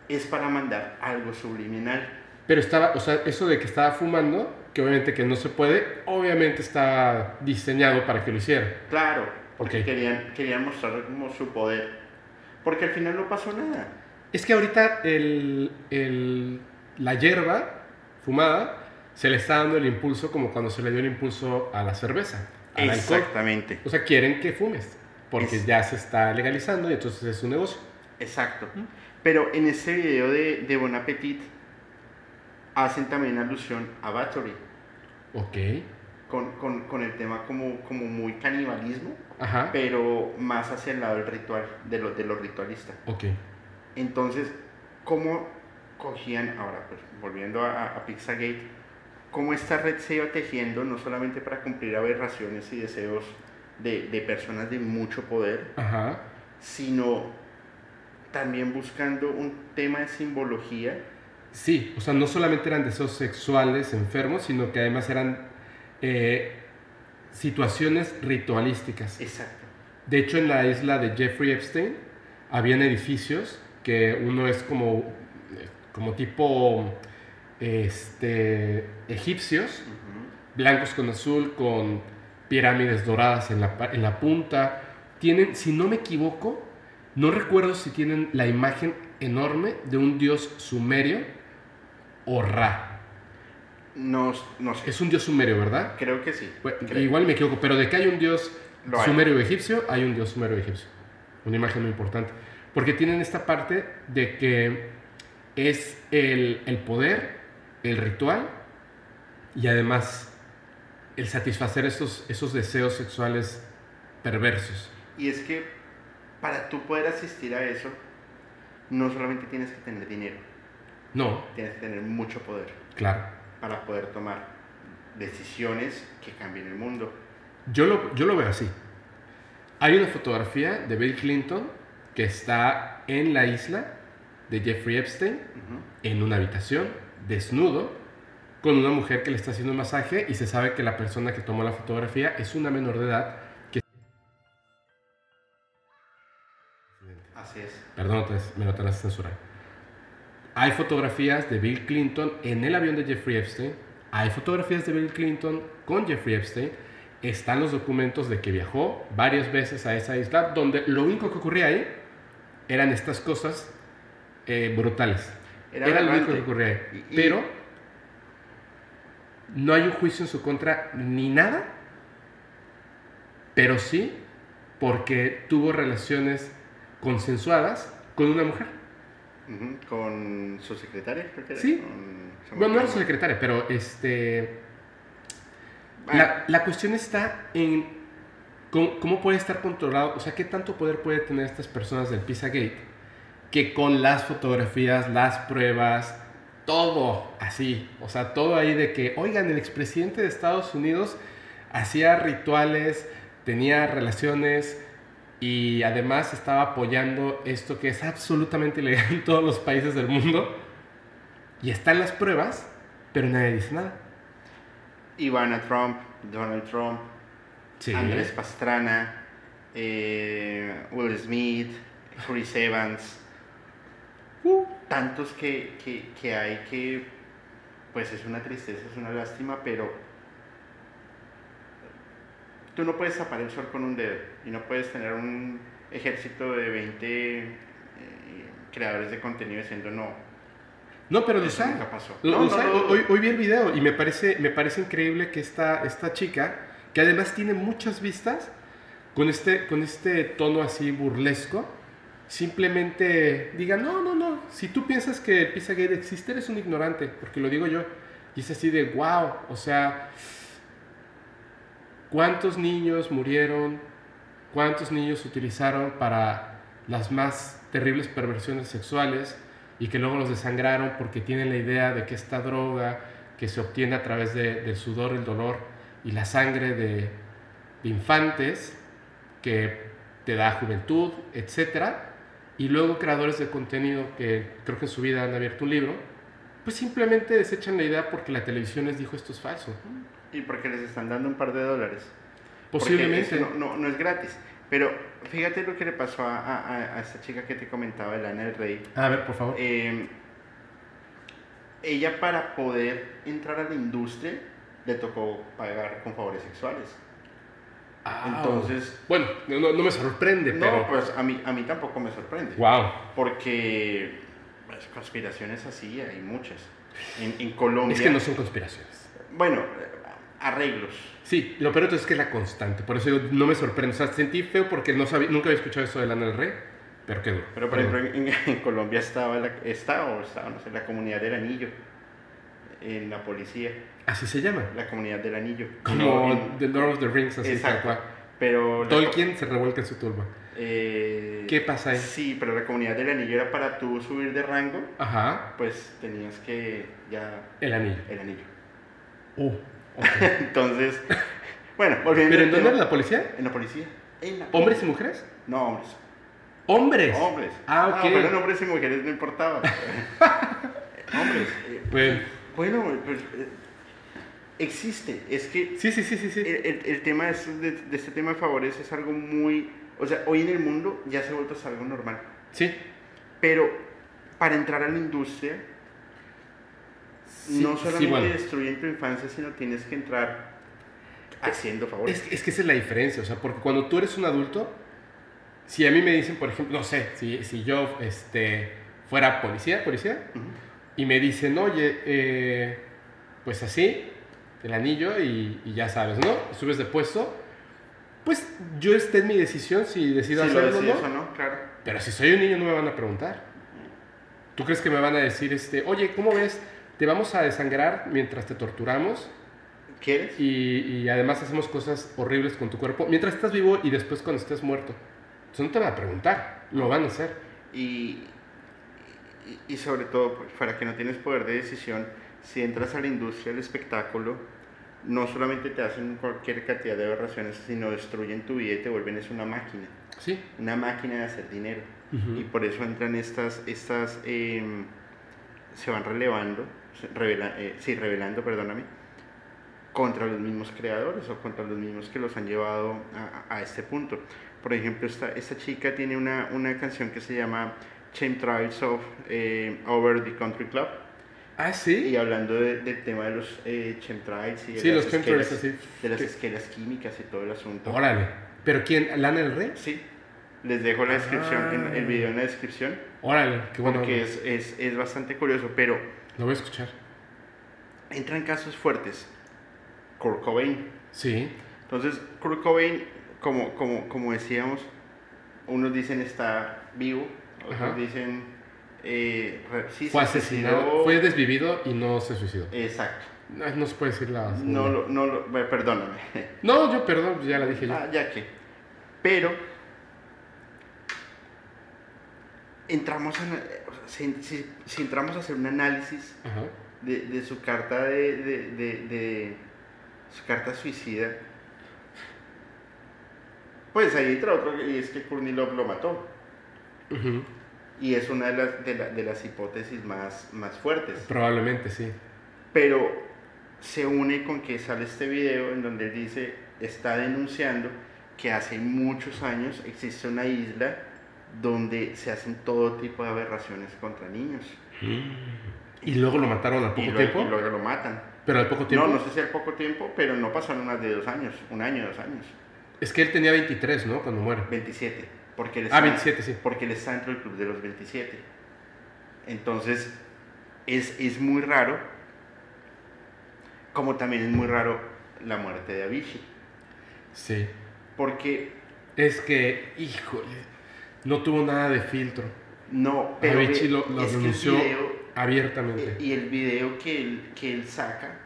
S1: es para mandar algo subliminal.
S2: Pero estaba, o sea, eso de que estaba fumando, que obviamente que no se puede, obviamente está diseñado para que lo hiciera.
S1: Claro, porque querían, querían mostrar como su poder. Porque al final no pasó nada.
S2: Es que ahorita el, el- la hierba fumada se le está dando el impulso como cuando se le dio el impulso a la cerveza, alcohol.
S1: Exactamente.
S2: O sea, quieren que fumes, porque
S1: Es-
S2: ya se está legalizando y entonces es un negocio.
S1: Exacto. Pero en este video de, de Bon Appetit hacen también alusión a Battery,
S2: Ok.
S1: con, con- con el tema como, como muy canibalismo,
S2: Ajá.
S1: pero más hacia el lado del ritual, de lo, de lo ritualista.
S2: Ok.
S1: Entonces, ¿cómo cogían, ahora pues volviendo a, a Pizzagate, cómo esta red se iba tejiendo no solamente para cumplir aberraciones y deseos de, de personas de mucho poder,
S2: Ajá.
S1: sino también buscando un tema de simbología
S2: Sí, o sea, no solamente eran deseos sexuales enfermos, sino que además eran eh, situaciones ritualísticas.
S1: Exacto.
S2: De hecho, en la isla de Jeffrey Epstein habían edificios que uno es como, eh, como tipo este, egipcios, blancos con azul, con pirámides doradas en la, pa- en la punta. Tienen, si no me equivoco, no recuerdo si tienen la imagen enorme de un dios sumerio o Ra.
S1: No, no sé,
S2: Es un dios sumerio, ¿verdad?
S1: creo que sí.
S2: Bueno,
S1: creo.
S2: igual me equivoco, pero de que hay un dios
S1: Lo hay.
S2: sumerio egipcio, hay un dios sumerio egipcio. Una imagen muy importante. Porque tienen esta parte de que es el, el poder, el ritual y además el satisfacer esos, esos deseos sexuales perversos.
S1: Y es que para tú poder asistir a eso, no solamente tienes que tener dinero,
S2: No,
S1: tienes que tener mucho poder
S2: claro.
S1: para poder tomar decisiones que cambien el mundo.
S2: Yo lo, yo lo veo así. Hay una fotografía de Bill Clinton que está en la isla de Jeffrey Epstein, en una habitación, desnudo, con una mujer que le está haciendo un masaje y se sabe que la persona que tomó la fotografía es una menor de edad que...
S1: Así es.
S2: Perdón, me lo tenés censurar. Hay fotografías de Bill Clinton en el avión de Jeffrey Epstein. Hay fotografías de Bill Clinton con Jeffrey Epstein. Están los documentos de que viajó varias veces a esa isla, donde lo único que ocurría ahí eran estas cosas eh, brutales.
S1: Era
S2: Era, lo único que ocurría ahí.
S1: Y- y-
S2: Pero no hay un juicio en su contra ni nada, pero sí porque tuvo relaciones consensuadas con una mujer.
S1: Con su secretaria, creo que era.
S2: Sí.
S1: Con-
S2: Bueno, no era su secretaria, pero este.
S1: Ah,
S2: La, la cuestión está en cómo, cómo puede estar controlado, o sea, qué tanto poder puede tener estas personas del Pizzagate que con las fotografías, las pruebas, todo así, o sea, todo ahí de que, oigan, el expresidente de Estados Unidos hacía rituales, tenía relaciones y además estaba apoyando esto que es absolutamente ilegal en todos los países del mundo. Y están las pruebas, pero nadie dice nada.
S1: Ivana Trump, Donald Trump,
S2: Sí.
S1: Andrés Pastrana, eh, Will Smith, Chris Evans.
S2: Uh,
S1: Tantos que, que, que hay que, pues es una tristeza, es una lástima, pero tú no puedes tapar el sol con un dedo y no puedes tener un ejército de 20 eh, creadores de contenido diciendo no.
S2: No, pero lo
S1: Eso nunca pasó. No, no, no.
S2: Hoy, hoy vi el video y me parece, me parece increíble que esta, esta chica, que además tiene muchas vistas, con este, con este tono así burlesco, simplemente diga, no, no, no, si tú piensas que el Pizzagate existe, eres un ignorante, porque lo digo yo. Y es así de, wow, o sea, ¿cuántos niños murieron? ¿Cuántos niños utilizaron para las más terribles perversiones sexuales y que luego los desangraron porque tienen la idea de que esta droga que se obtiene a través de- del sudor, el dolor y la sangre de, de infantes que te da juventud, etcétera, y luego creadores de contenido que creo que en su vida han abierto un libro, pues simplemente desechan la idea porque la televisión les dijo esto es falso.
S1: Y porque les están dando un par de dólares.
S2: Posiblemente.
S1: no, no, no es gratis. Pero fíjate lo que le pasó a, a- a esta chica que te comentaba, Lana del Rey.
S2: A ver, por favor.
S1: Eh, ella para poder entrar a la industria le tocó pagar con favores sexuales.
S2: Ah,
S1: entonces-
S2: Bueno, no, me sorprende,
S1: No,
S2: pero...
S1: pues a mí, a mí tampoco me sorprende.
S2: Wow.
S1: Porque pues, conspiraciones así hay muchas. En, en Colombia,
S2: Es que no son conspiraciones.
S1: bueno, arreglos.
S2: Sí, lo peor es que es la constante. Por eso yo no me sorprende. O sea, sentí feo porque no sabía, nunca había escuchado eso de Lana del Rey. Pero qué duro.
S1: Pero por ejemplo, en, en Colombia estaba, la, está o estaba, no sé, la comunidad del anillo. En la policía,
S2: Así se llama.
S1: la comunidad del anillo.
S2: Como
S1: En-
S2: The Lord of the Rings, así tal
S1: Exacto.
S2: cual.
S1: Pero
S2: Tolkien se revuelca en su turba.
S1: eh,
S2: ¿Qué pasa ahí?
S1: Sí, pero la comunidad del anillo era para tú subir de rango,
S2: Ajá.
S1: pues tenías que ya
S2: El anillo.
S1: el anillo.
S2: Oh.
S1: Entonces, bueno, volviendo
S2: ¿Pero en dónde era la policía?
S1: En la policía. En la
S2: ¿Hombres y mujeres?
S1: No, hombres.
S2: ¡Hombres!
S1: Hombres.
S2: Ah, ok.
S1: No, pero en hombres y mujeres no importaba. hombres. eh,
S2: Bueno,
S1: bueno, pues eh, existe. Es que
S2: sí, sí, sí, sí. sí.
S1: el, el- el tema es de, de este tema de favores es algo muy... O sea, hoy en el mundo ya se ha vuelto algo normal.
S2: Sí.
S1: Pero para entrar a la industria,
S2: Sí,
S1: no
S2: sí,
S1: solamente
S2: bueno.
S1: destruyen tu infancia, sino tienes que entrar haciendo favores.
S2: Es, es que esa es la diferencia, o sea, porque cuando tú eres un adulto, si a mí me dicen, por ejemplo, no sé, si, si yo este, fuera policía, policía. Y me dicen, oye, eh, pues así, el anillo y, y ya sabes, ¿no? Subes de puesto, pues yo esté en mi decisión si decido
S1: Si lo
S2: hacerlo o no.
S1: no, claro.
S2: Pero si soy un niño no me van a preguntar. ¿Tú crees que me van a decir, este, oye, ¿cómo ves? Te vamos a desangrar mientras te torturamos
S1: ¿Quieres?
S2: Y, y además hacemos cosas horribles con tu cuerpo mientras estás vivo y después cuando estés muerto. Entonces no te van a preguntar, lo van a hacer.
S1: Y, y, y sobre todo, pues, para que no tienes poder de decisión, si entras a la industria del espectáculo, no solamente te hacen cualquier cantidad de aberraciones, sino destruyen tu vida y te vuelven es una máquina,
S2: Sí.
S1: una máquina de hacer dinero.
S2: Ujú.
S1: Y por eso entran estas, estas eh, se van relevando, revela- eh, sí, revelando, perdóname, contra los mismos creadores o contra los mismos que los han llevado a, a este punto. Por ejemplo, esta, esta chica tiene una, una canción que se llama Chemtrails of eh, Over the Country Club.
S2: Ah,
S1: Y
S2: sí.
S1: hablando de- del tema de los eh, chemtrails y de
S2: Sí,
S1: las
S2: los
S1: esquelas-
S2: así.
S1: de las
S2: Que-
S1: esquelas químicas y todo el asunto.
S2: Órale. ¿Pero quién? ¿Lana del Rey?
S1: Sí, les dejo la descripción, en- el video en la descripción.
S2: Órale, qué bueno.
S1: porque es, es, es bastante curioso, pero
S2: Lo voy a escuchar.
S1: entran casos fuertes. Kurt Cobain.
S2: Sí.
S1: Entonces, Kurt Cobain, como, como, como decíamos, unos dicen está vivo, otros dicen eh, sí,
S2: Fue
S1: se
S2: asesinado, fue desvivido y no se suicidó.
S1: Exacto.
S2: No, no se puede decir la.
S1: No, lo- no, lo- perdóname.
S2: No, yo perdón, ya la dije yo.
S1: Ah, ya que. Pero entramos a, o sea, si, si- si entramos a hacer un análisis de, de su carta de, de- de- de- su carta suicida, pues ahí entra otro y es que Kurnilov lo mató.
S2: Ujú.
S1: Y es una de las, de la- de las hipótesis más, más fuertes.
S2: Probablemente sí.
S1: Pero se une con que sale este video en donde él dice, está denunciando que hace muchos años existe una isla donde se hacen todo tipo de aberraciones contra niños.
S2: Y luego lo mataron al
S1: Y
S2: poco
S1: luego,
S2: tiempo.
S1: y luego lo matan.
S2: Pero al poco tiempo.
S1: No, no sé si al poco tiempo, pero no pasaron más de dos años, un año, dos años,
S2: Es que él tenía 23, ¿no? Cuando muere.
S1: 27. Porque él
S2: Ah,
S1: está-
S2: 27, sí.
S1: Porque está dentro del club de los 27. Entonces, es, es muy raro, como también es muy raro la muerte de Avicii.
S2: Sí.
S1: Porque
S2: Es que, híjole, no tuvo nada de filtro.
S1: no, pero
S2: Avicii lo, lo denunció
S1: video-
S2: abiertamente.
S1: y el video que él, que él saca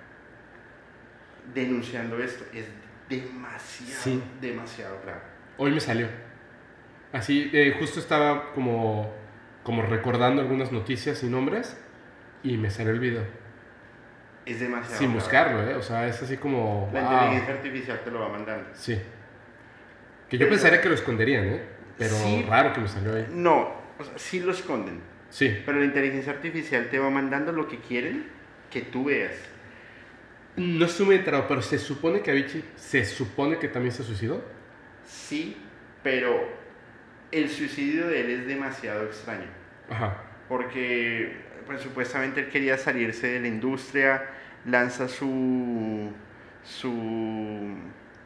S1: denunciando esto es demasiado,
S2: Sí.
S1: demasiado grave.
S2: Hoy me salió. Así, eh, justo estaba como, como recordando algunas noticias y nombres y me salió el video.
S1: Es demasiado
S2: Sin buscarlo, ¿eh? O sea, es así como...
S1: La
S2: wow.
S1: inteligencia artificial te lo va mandando.
S2: Sí. Que yo pensaría que lo esconderían, ¿eh? Pero
S1: Sí.
S2: raro que me salió ahí.
S1: No, o sea, sí lo esconden.
S2: Sí.
S1: Pero la inteligencia artificial te va mandando lo que quieren que tú veas.
S2: No estoy muy enterado, pero se supone que Avicii se supone que también se suicidó.
S1: Sí, pero el suicidio de él es demasiado extraño.
S2: Ajá.
S1: Porque pues, supuestamente él quería salirse de la industria, lanza su. su.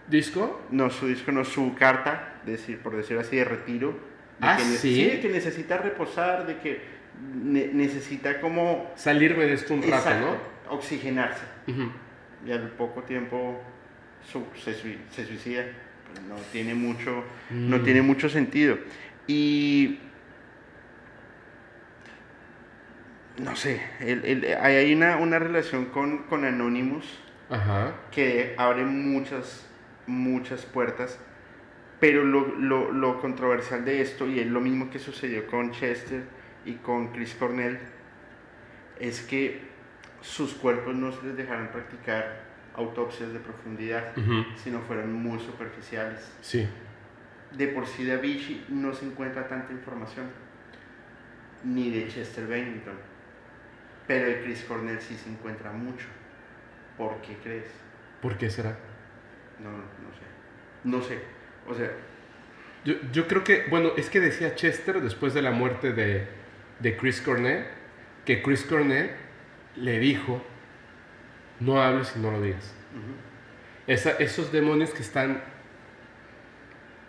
S2: ¿Disco?
S1: no, su disco, no, su carta, decir, por decirlo así, de retiro. De
S2: Ah,
S1: que
S2: ¿sí?
S1: de que necesita reposar, de que ne- necesita como.
S2: Salirme de esto un rato,
S1: Exacto, oxigenarse.
S2: ¿no? Ujú.
S1: y al poco tiempo su- se, sui- se suicida. No tiene mucho, no
S2: Mm.
S1: tiene mucho sentido. Y no sé, el- el- hay hay una, una relación con, con Anonymous
S2: Ajá.
S1: que abre muchas, muchas puertas. Pero lo, lo- lo controversial de esto, y es lo mismo que sucedió con Chester y con Chris Cornell, es que sus cuerpos no se les dejaron practicar autopsias de profundidad,
S2: Ujú.
S1: sino fueron muy superficiales.
S2: Sí.
S1: De por sí de Avicii no se encuentra tanta información, ni de Chester Bennington, pero de Chris Cornell sí se encuentra mucho. ¿Por qué crees?
S2: ¿Por qué será?
S1: No, no sé. No sé. O sea,
S2: Yo, yo creo que, bueno, es que decía Chester después de la muerte de, de Chris Cornell, que Chris Cornell le dijo, no hables y no lo digas. Esa- esos demonios que están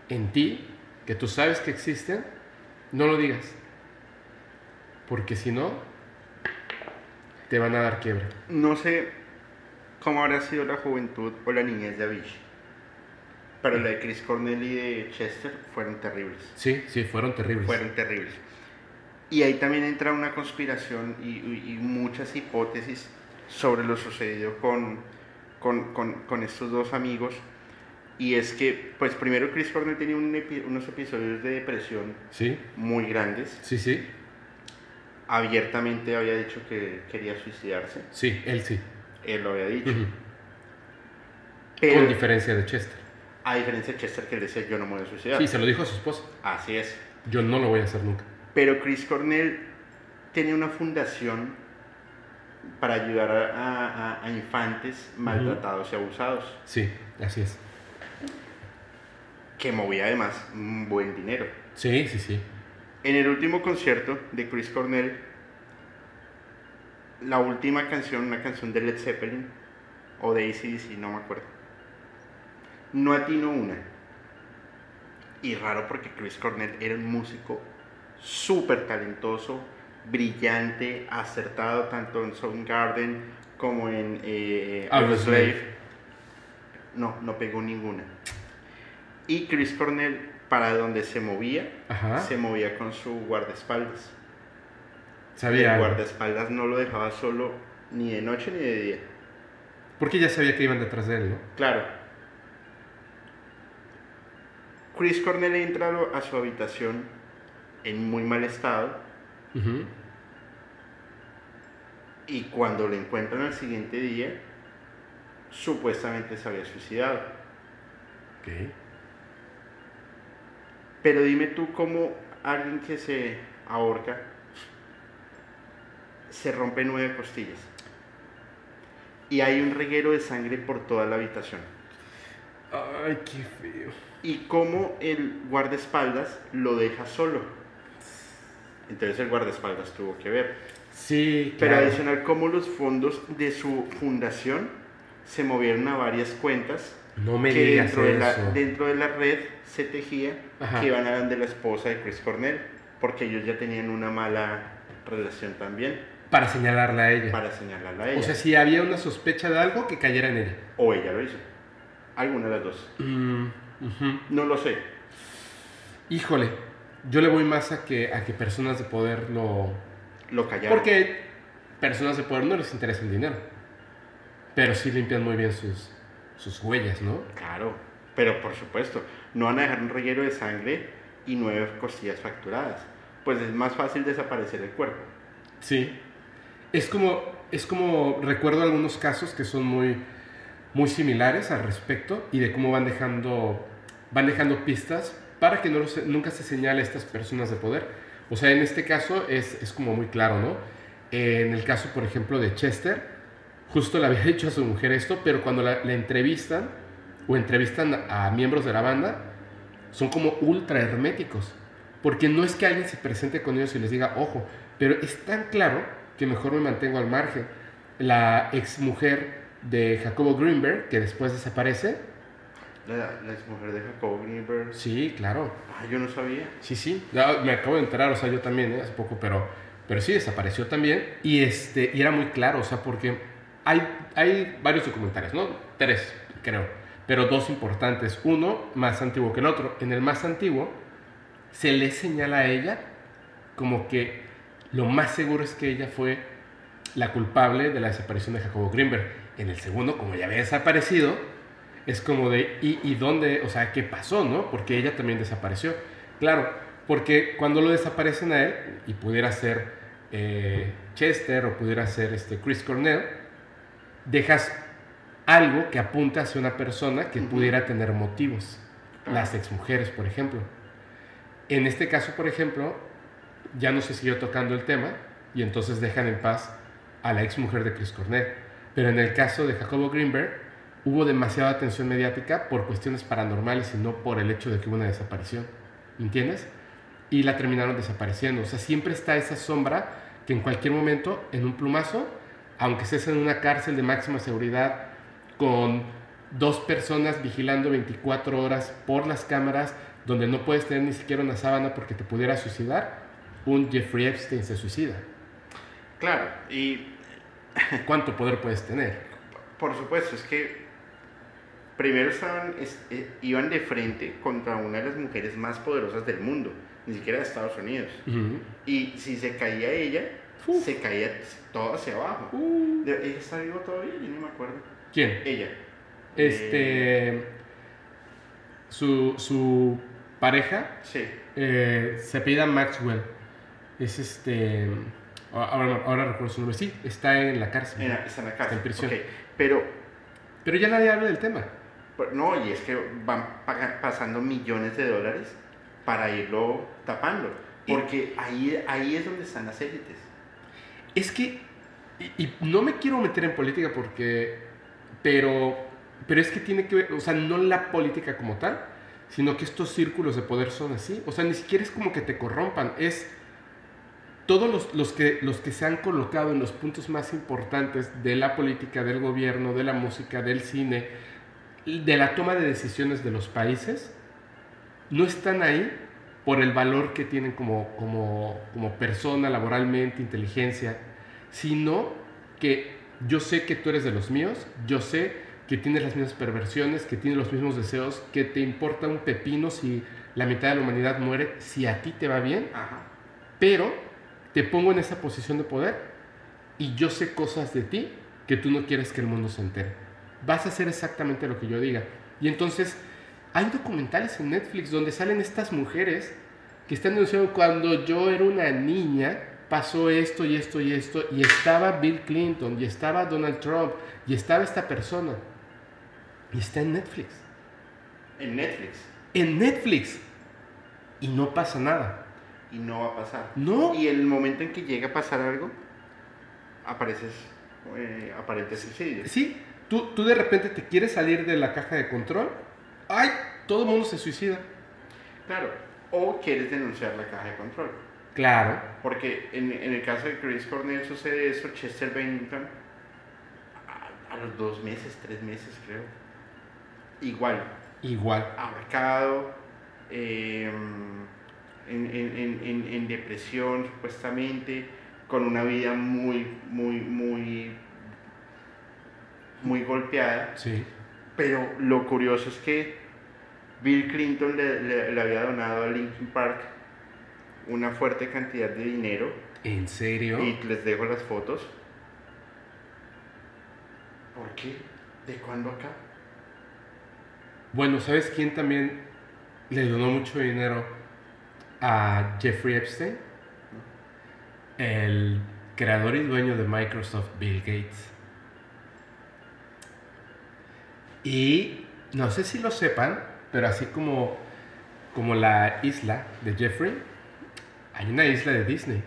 S2: en ti, que tú sabes que existen, no lo digas. Porque si no, te van a dar quiebre.
S1: no sé cómo habrá sido la juventud o la niñez de Avicii. Pero la de Chris Cornell y de Chester fueron terribles.
S2: Sí, sí, fueron terribles.
S1: Fueron terribles. Y ahí también entra una conspiración y, y- y muchas hipótesis sobre lo sucedido con, con, con, con estos dos amigos. Y es que, pues primero Chris Cornell tenía un epi- unos episodios de depresión
S2: Sí,
S1: muy grandes.
S2: sí, sí.
S1: Abiertamente había dicho que quería suicidarse.
S2: Sí, él sí.
S1: Él lo había dicho. Pero,
S2: Con diferencia de Chester.
S1: a diferencia de Chester que él decía, yo no me voy a suicidar.
S2: Sí, se lo dijo a su esposa.
S1: Así es.
S2: Yo no lo voy a hacer nunca.
S1: Pero Chris Cornell tenía una fundación para ayudar a, a- infantes maltratados y abusados,
S2: Sí, así es.
S1: que movía además un buen dinero.
S2: Sí, sí, sí.
S1: En el último concierto de Chris Cornell, la última canción, una canción de Led Zeppelin o de ACDC, no me acuerdo, no atinó una. Y raro porque Chris Cornell era un músico súper talentoso, brillante, acertado tanto en Soundgarden como en eh.
S2: Audioslave.
S1: No, no pegó ninguna. Y Chris Cornell, para donde se movía,
S2: Ajá.
S1: se movía con su guardaespaldas.
S2: Sabía.
S1: el guardaespaldas no lo dejaba solo ni de noche ni de día.
S2: Porque ya sabía que iban detrás de él, ¿no?
S1: Claro. Chris Cornell entra a su habitación en muy mal estado Y cuando lo encuentran al siguiente día, supuestamente se había suicidado.
S2: Ok.
S1: Pero dime tú cómo alguien que se ahorca se rompe nueve costillas y hay un reguero de sangre por toda la habitación.
S2: Ay, qué feo.
S1: y cómo el guardaespaldas lo deja solo. Entonces el guardaespaldas tuvo que ver.
S2: Sí,
S1: Pero
S2: claro.
S1: adicional, cómo los fondos de su fundación se movieron a varias cuentas
S2: No me
S1: que
S2: digas
S1: dentro de, la,
S2: eso.
S1: dentro de la red se tejía
S2: Ajá.
S1: que iban a dar de la esposa de Chris Cornell, porque ellos ya tenían una mala relación también,
S2: Para señalarla a ella.
S1: para señalarla a ella.
S2: O sea, si había una sospecha de algo, que cayera en ella.
S1: o ella lo hizo. Alguna de las dos.
S2: Mm, ujú.
S1: No lo sé.
S2: Híjole, yo le voy más a que, a que personas de poder lo...
S1: Lo callaron.
S2: Porque personas de poder no les interesa el dinero. Pero sí limpian muy bien sus, sus huellas, ¿no?
S1: Claro, pero por supuesto, no van a dejar un reguero de sangre y nueve costillas fracturadas. Pues es más fácil desaparecer el cuerpo.
S2: Sí. Es como, es como, recuerdo algunos casos que son muy, muy similares al respecto y de cómo van dejando, van dejando pistas para que no nunca se señale a estas personas de poder. O sea, en este caso es, como muy claro, ¿no? Eh, en el caso, por ejemplo, de Chester, justo le había dicho a su mujer esto, pero cuando la entrevistan o entrevistan a miembros de la banda, son como ultra herméticos. Porque no es que alguien se presente con ellos y les diga, ojo, pero es tan claro que mejor me mantengo al margen. La ex mujer de Jacobo Greenberg, que después desaparece,
S1: La, la exmujer de Jacobo Greenberg.
S2: sí, claro,
S1: Ah, yo no sabía.
S2: sí, sí, Ya me acabo de enterar, o sea, yo también, ¿eh? hace poco, pero, pero sí, desapareció también. Y, este, y era muy claro, o sea, porque hay, hay varios documentales, ¿no? Tres, creo, pero dos importantes. Uno más antiguo que el otro. En el más antiguo, se le señala a ella como que lo más seguro es que ella fue la culpable de la desaparición de Jacobo Greenberg. En el segundo, como ya había desaparecido, es como de, ¿y, y dónde? O sea, ¿qué pasó, no? Porque ella también desapareció. Claro, porque cuando lo desaparecen a él, y pudiera ser eh, Chester o pudiera ser este Chris Cornell, dejas algo que apunta hacia una persona que pudiera tener motivos. Las exmujeres, por ejemplo. En este caso, por ejemplo, ya no se siguió tocando el tema y entonces dejan en paz a la exmujer de Chris Cornell. Pero en el caso de Jacobo Greenberg, hubo demasiada atención mediática por cuestiones paranormales y no por el hecho de que hubo una desaparición. ¿Me entiendes? Y la terminaron desapareciendo. O sea, siempre está esa sombra que en cualquier momento, en un plumazo, aunque estés en una cárcel de máxima seguridad, con dos personas vigilando 24 horas por las cámaras, donde no puedes tener ni siquiera una sábana porque te pudiera suicidar, un Jeffrey Epstein se suicida.
S1: Claro, y
S2: ¿Cuánto poder puedes tener?
S1: por supuesto, es que primero estaban, es- eh, iban de frente contra una de las mujeres más poderosas del mundo, ni siquiera de Estados Unidos. Y si se caía ella, se caía todo hacia abajo.
S2: Uh,
S1: ¿Ella está viva todavía? Yo no me acuerdo.
S2: ¿Quién?
S1: Ella.
S2: Este. Su, su pareja
S1: Sí.
S2: eh, se apellida Maxwell. Es este. Ahora, ahora recuerdo su nombre. Sí, está en la cárcel.
S1: En la- está en la cárcel.
S2: en prisión.
S1: Pero,
S2: Pero ya nadie habla del tema.
S1: Pero no, y es que van pasando millones de dólares para irlo tapando.
S2: Y-
S1: Porque ahí, ahí es donde están las élites.
S2: Es que, y, y no me quiero meter en política porque, pero, pero es que tiene que ver, o sea, no la política como tal, sino que estos círculos de poder son así. O sea, ni siquiera es como que te corrompan, es todos los, los que, los que se han colocado en los puntos más importantes de la política, del gobierno, de la música, del cine, de la toma de decisiones de los países, no están ahí por el valor que tienen como, como, como persona, laboralmente, inteligencia, sino que yo sé que tú eres de los míos, yo sé que tienes las mismas perversiones, que tienes los mismos deseos, que te importa un pepino si la mitad de la humanidad muere, si a ti te va bien,
S1: Ajá.
S2: pero te pongo en esa posición de poder y yo sé cosas de ti que tú no quieres que el mundo se entere. Vas a hacer exactamente lo que yo diga. Y entonces hay documentales en Netflix donde salen estas mujeres que están denunciando cuando yo era una niña pasó esto y esto y esto y estaba Bill Clinton y estaba Donald Trump y estaba esta persona y está en Netflix
S1: En Netflix.
S2: en Netflix y no pasa nada
S1: Y no va a pasar.
S2: no
S1: Y el momento en que llega a pasar algo, apareces, eh, aparente suicidio.
S2: Sí, tú, tú de repente te quieres salir de la caja de control. ¡Ay! Todo el mundo se suicida.
S1: Claro. O quieres denunciar la caja de control.
S2: Claro.
S1: Porque en, en el caso de Chris Cornell sucede eso, Chester Bennington, a, a los dos meses, tres meses creo. Igual,
S2: Igual.
S1: ahorcado, eh, en, en- en- en- en depresión supuestamente, con una vida muy, muy, muy, muy golpeada.
S2: Sí.
S1: Pero lo curioso es que Bill Clinton le, le- le había donado a Linkin Park una fuerte cantidad de dinero
S2: ¿En serio?
S1: y les dejo las fotos. ¿Por qué? ¿De cuándo acá?
S2: Bueno, ¿sabes quién también le donó mucho dinero a Jeffrey Epstein? El creador y dueño de Microsoft, Bill Gates. Y no sé si lo sepan, pero así como, como la isla de Jeffrey, hay una isla de Disney.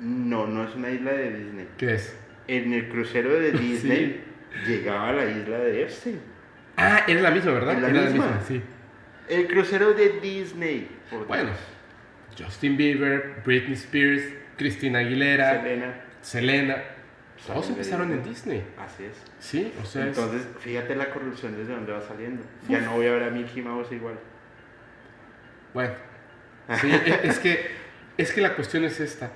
S1: No, no es una isla de Disney.
S2: ¿Qué es?
S1: En el crucero de Disney llegaba a la isla de Epstein.
S2: Ah, era la misma, ¿verdad?
S1: Es la
S2: Era
S1: misma.
S2: sí.
S1: El crucero de Disney.
S2: Bueno. Justin Bieber, Britney Spears, Christina Aguilera,
S1: Selena.
S2: Selena, todos
S1: Salen de
S2: empezaron en Disney.
S1: Así es.
S2: Sí, o sea, es-
S1: Entonces, fíjate la corrupción desde dónde va saliendo. Ya no voy a ver a Mickey Mouse igual.
S2: bueno. Sí, e- es que es que la cuestión es esta.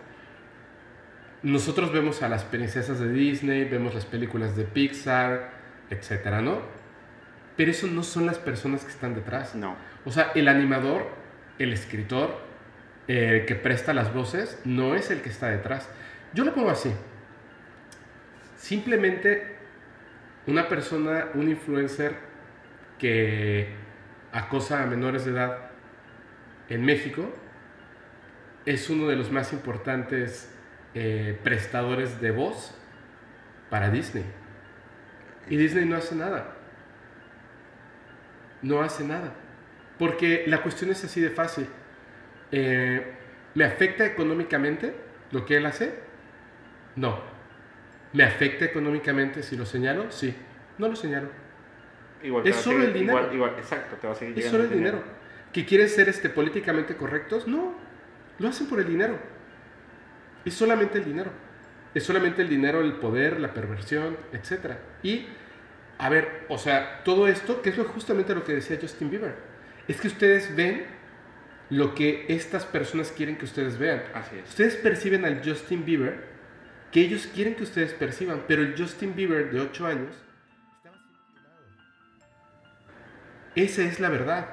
S2: Nosotros vemos a las princesas de Disney, vemos las películas de Pixar, etcétera, ¿no? Pero eso no son las personas que están detrás.
S1: No.
S2: O sea, el animador, el escritor, el que presta las voces, no es el que está detrás. Yo lo pongo así. Simplemente una persona, un influencer que acosa a menores de edad en México es uno de los más importantes eh, prestadores de voz para Disney. Y Disney no hace nada. No hace nada. Porque la cuestión es así de fácil. Eh, ¿Me afecta económicamente lo que él hace? No. ¿Me afecta económicamente si lo señalo? Sí. No lo señalo.
S1: Igual
S2: Es solo
S1: seguir-
S2: el dinero.
S1: Igual, igual, exacto, te va a seguir
S2: Es
S1: llegando
S2: solo el dinero. ¿Que quieren ser este, políticamente correctos? No. Lo hacen por el dinero. Es solamente el dinero. Es solamente el dinero, el poder, la perversión, etc. Y, a ver, o sea, todo esto, que es lo, justamente lo que decía Justin Bieber, es que ustedes ven lo que estas personas quieren que ustedes vean.
S1: Así es.
S2: Ustedes perciben al Justin Bieber que ellos quieren que ustedes perciban, pero el Justin Bieber de 8 años estaba. Esa es la verdad.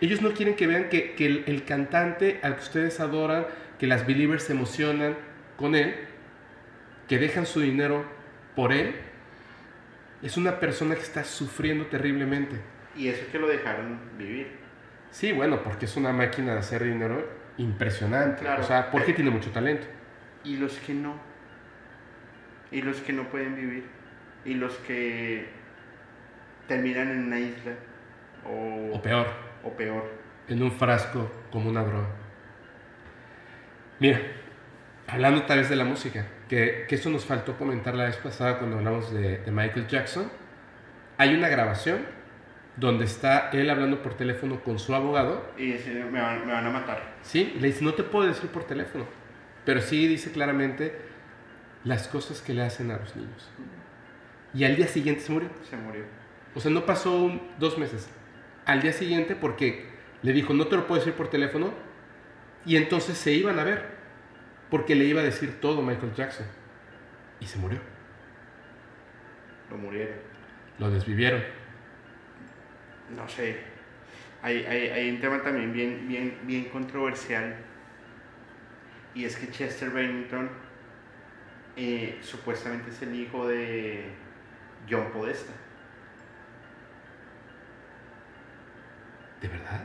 S2: Ellos no quieren que vean que, que el, el cantante al que ustedes adoran, que las believers se emocionan con él, que dejan su dinero por él, Es una persona que está sufriendo terriblemente.
S1: Y eso que lo dejaron vivir.
S2: Sí, bueno, porque es una máquina de hacer dinero impresionante.
S1: Claro.
S2: O sea, porque tiene mucho talento.
S1: Y los que no. Y los que no pueden vivir. Y los que terminan en una isla. O,
S2: O peor,
S1: o peor.
S2: en un frasco como una droga. Mira, hablando tal vez de la música, que, que eso nos faltó comentar la vez pasada cuando hablamos de, de Michael Jackson, hay una grabación donde está él hablando por teléfono con su abogado,
S1: Y dice, me van, me van a matar.
S2: ¿sí? Le dice, no te puedo decir por teléfono, pero sí dice claramente las cosas que le hacen a los niños. Y al día siguiente se murió.
S1: Se murió.
S2: O sea, no pasó un- dos meses. Al día siguiente, porque le dijo, no te lo puedo decir por teléfono, y entonces se iban a ver, porque le iba a decir todo Michael Jackson. Y se murió.
S1: Lo murieron.
S2: Lo desvivieron.
S1: No sé. Hay, hay, hay un tema también bien, bien, bien controversial. Y es que Chester Bennington eh, supuestamente es el hijo de John Podesta.
S2: ¿De verdad?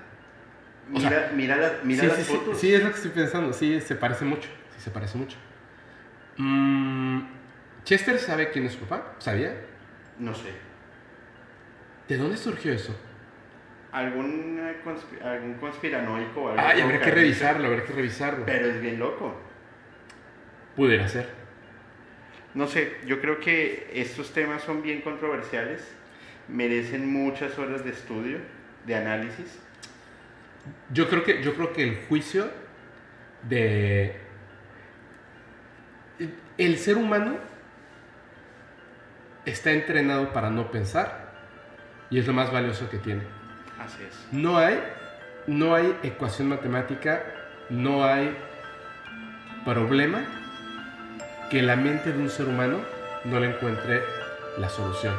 S2: O
S1: Mira,
S2: sea,
S1: mira, la- mira
S2: sí,
S1: las
S2: sí,
S1: fotos.
S2: sí, es lo que estoy pensando. Sí, se parece mucho. Sí, se parece mucho. Mm, ¿Chester sabe quién es su papá? ¿Sabía?
S1: No sé.
S2: ¿De dónde surgió eso?
S1: ¿Algún, eh, conspi- algún conspiranoico? o algo
S2: Ay,
S1: como
S2: habría que revisarlo, habría que revisarlo.
S1: Pero es bien loco.
S2: Pudiera ser.
S1: No sé, yo creo que estos temas son bien controversiales, merecen muchas horas de estudio, de análisis.
S2: Yo creo que, yo creo que el juicio de... El ser humano está entrenado para no pensar y es lo más valioso que tiene.
S1: Así es.
S2: No hay, no hay ecuación matemática, no hay problema que la mente de un ser humano no le encuentre la solución.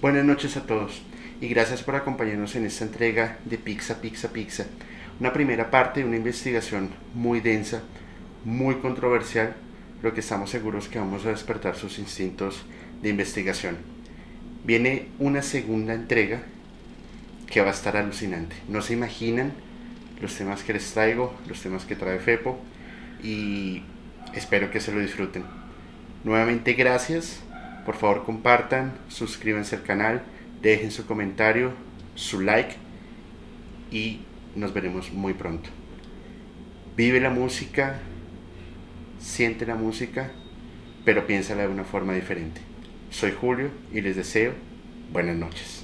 S1: Buenas noches a todos y gracias por acompañarnos en esta entrega de Pizza, Pizza, Pizza. Una primera parte de una investigación muy densa, muy controversial, pero que estamos seguros que vamos a despertar sus instintos de investigación. Viene una segunda entrega que va a estar alucinante. No se imaginan los temas que les traigo, los temas que trae Fepo y espero que se lo disfruten. Nuevamente gracias, por favor compartan, suscríbanse al canal, dejen su comentario, su like y nos veremos muy pronto. Vive la música, siente la música, pero piénsala de una forma diferente. Soy Julio y les deseo buenas noches.